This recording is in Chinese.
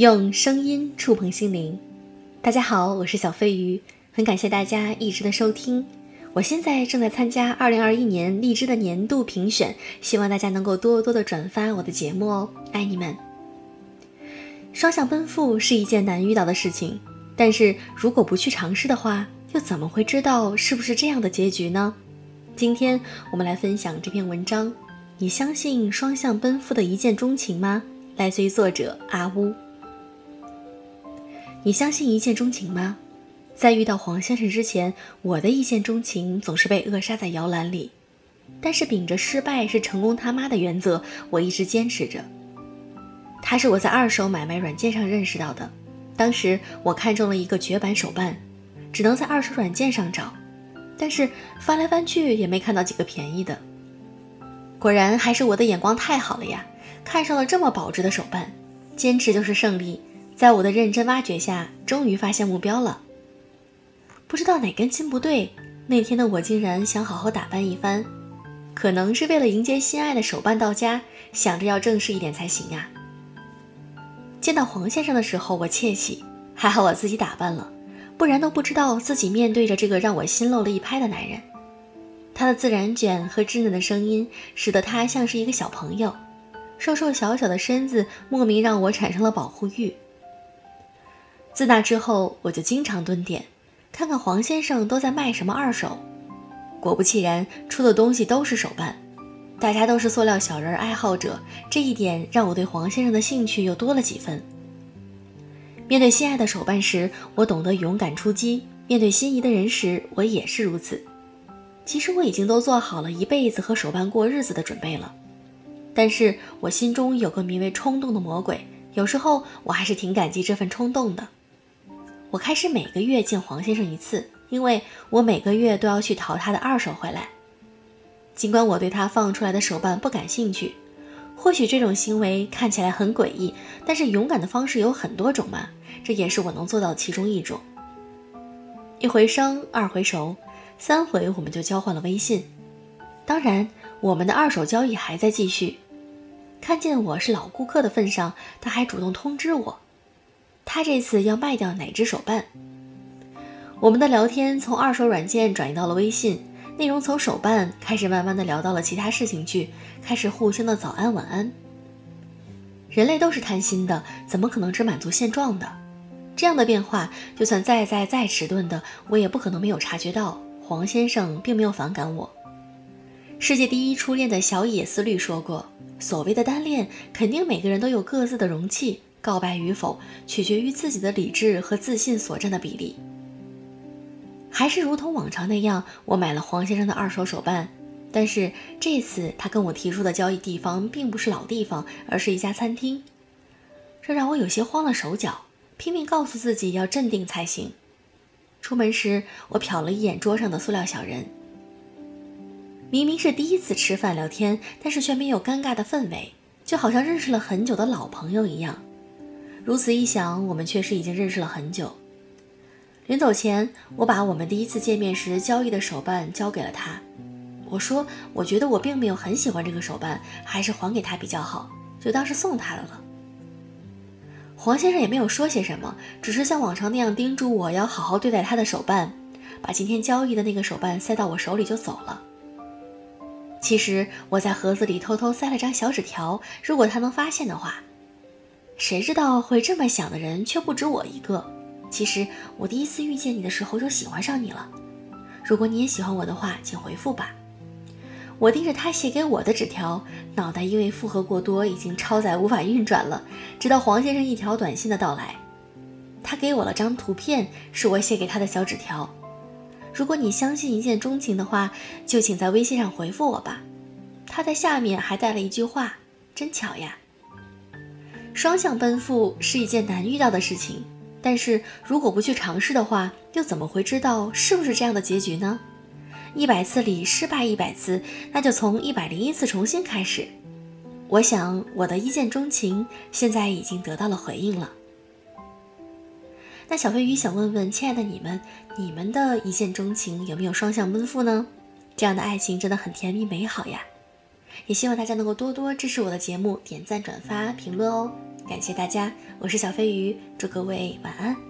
用声音触碰心灵。大家好，我是小飞鱼，很感谢大家一直的收听。我现在正在参加二零二一年荔枝的年度评选，希望大家能够多多的转发我的节目哦，爱你们。双向奔赴是一件难遇到的事情，但是如果不去尝试的话，又怎么会知道是不是这样的结局呢？今天我们来分享这篇文章。你相信双向奔赴的一见钟情吗？来自于作者阿乌。你相信一见钟情吗？在遇到黄先生之前，我的一见钟情总是被扼杀在摇篮里。但是秉着失败是成功他妈的原则，我一直坚持着。他是我在二手买卖软件上认识到的。当时我看中了一个绝版手办，只能在二手软件上找，但是翻来翻去也没看到几个便宜的。果然还是我的眼光太好了呀！看上了这么保值的手办，坚持就是胜利。在我的认真挖掘下，终于发现目标了。不知道哪根筋不对，那天的我竟然想好好打扮一番，可能是为了迎接心爱的手办到家，想着要正式一点才行呀。见到黄先生的时候，我窃喜，还好我自己打扮了，不然都不知道自己面对着这个让我心漏了一拍的男人。他的自然卷和稚嫩的声音，使得他像是一个小朋友。瘦瘦小小的身子，莫名让我产生了保护欲。自那之后，我就经常蹲点，看看黄先生都在卖什么二手。果不其然，出的东西都是手办，大家都是塑料小人爱好者。这一点让我对黄先生的兴趣又多了几分。面对心爱的手办时，我懂得勇敢出击；面对心仪的人时，我也是如此。其实我已经都做好了一辈子和手办过日子的准备了，但是我心中有个名为冲动的魔鬼，有时候我还是挺感激这份冲动的。我开始每个月见黄先生一次，因为我每个月都要去淘他的二手回来。尽管我对他放出来的手办不感兴趣，或许这种行为看起来很诡异，但是勇敢的方式有很多种嘛，这也是我能做到其中一种。一回生，二回熟。三回我们就交换了微信，当然我们的二手交易还在继续。看见我是老顾客的份上，他还主动通知我，他这次要卖掉哪只手办。我们的聊天从二手软件转移到了微信，内容从手办开始慢慢的聊到了其他事情去，开始互相的早安晚安。人类都是贪心的，怎么可能只满足现状的？这样的变化，就算再再再迟钝的，我也不可能没有察觉到。黄先生并没有反感我。世界第一初恋的小野思律说过：“所谓的单恋，肯定每个人都有各自的容器，告白与否取决于自己的理智和自信所占的比例。”还是如同往常那样，我买了黄先生的二手手办，但是这次他跟我提出的交易地方并不是老地方，而是一家餐厅，这让我有些慌了手脚，拼命告诉自己要镇定才行。出门时，我瞟了一眼桌上的塑料小人。明明是第一次吃饭聊天，但是却没有尴尬的氛围，就好像认识了很久的老朋友一样。如此一想，我们确实已经认识了很久。临走前，我把我们第一次见面时交易的手办交给了他。我说：“我觉得我并没有很喜欢这个手办，还是还给他比较好，就当是送他的了。”黄先生也没有说些什么，只是像往常那样叮嘱我要好好对待他的手办，把今天交易的那个手办塞到我手里就走了。其实我在盒子里偷偷塞了张小纸条，如果他能发现的话，谁知道会这么想的人却不止我一个。其实我第一次遇见你的时候就喜欢上你了，如果你也喜欢我的话，请回复吧。我盯着他写给我的纸条，脑袋因为负荷过多已经超载无法运转了。直到黄先生一条短信的到来，他给我了张图片，是我写给他的小纸条。如果你相信一见钟情的话，就请在微信上回复我吧。他在下面还带了一句话：“真巧呀。”双向奔赴是一件难遇到的事情，但是如果不去尝试的话，又怎么会知道是不是这样的结局呢？一百次里失败一百次，那就从一百零一次重新开始。我想我的一见钟情现在已经得到了回应了。那小飞鱼想问问亲爱的你们，你们的一见钟情有没有双向奔赴呢？这样的爱情真的很甜蜜美好呀。也希望大家能够多多支持我的节目，点赞、转发、评论哦。感谢大家，我是小飞鱼，祝各位晚安。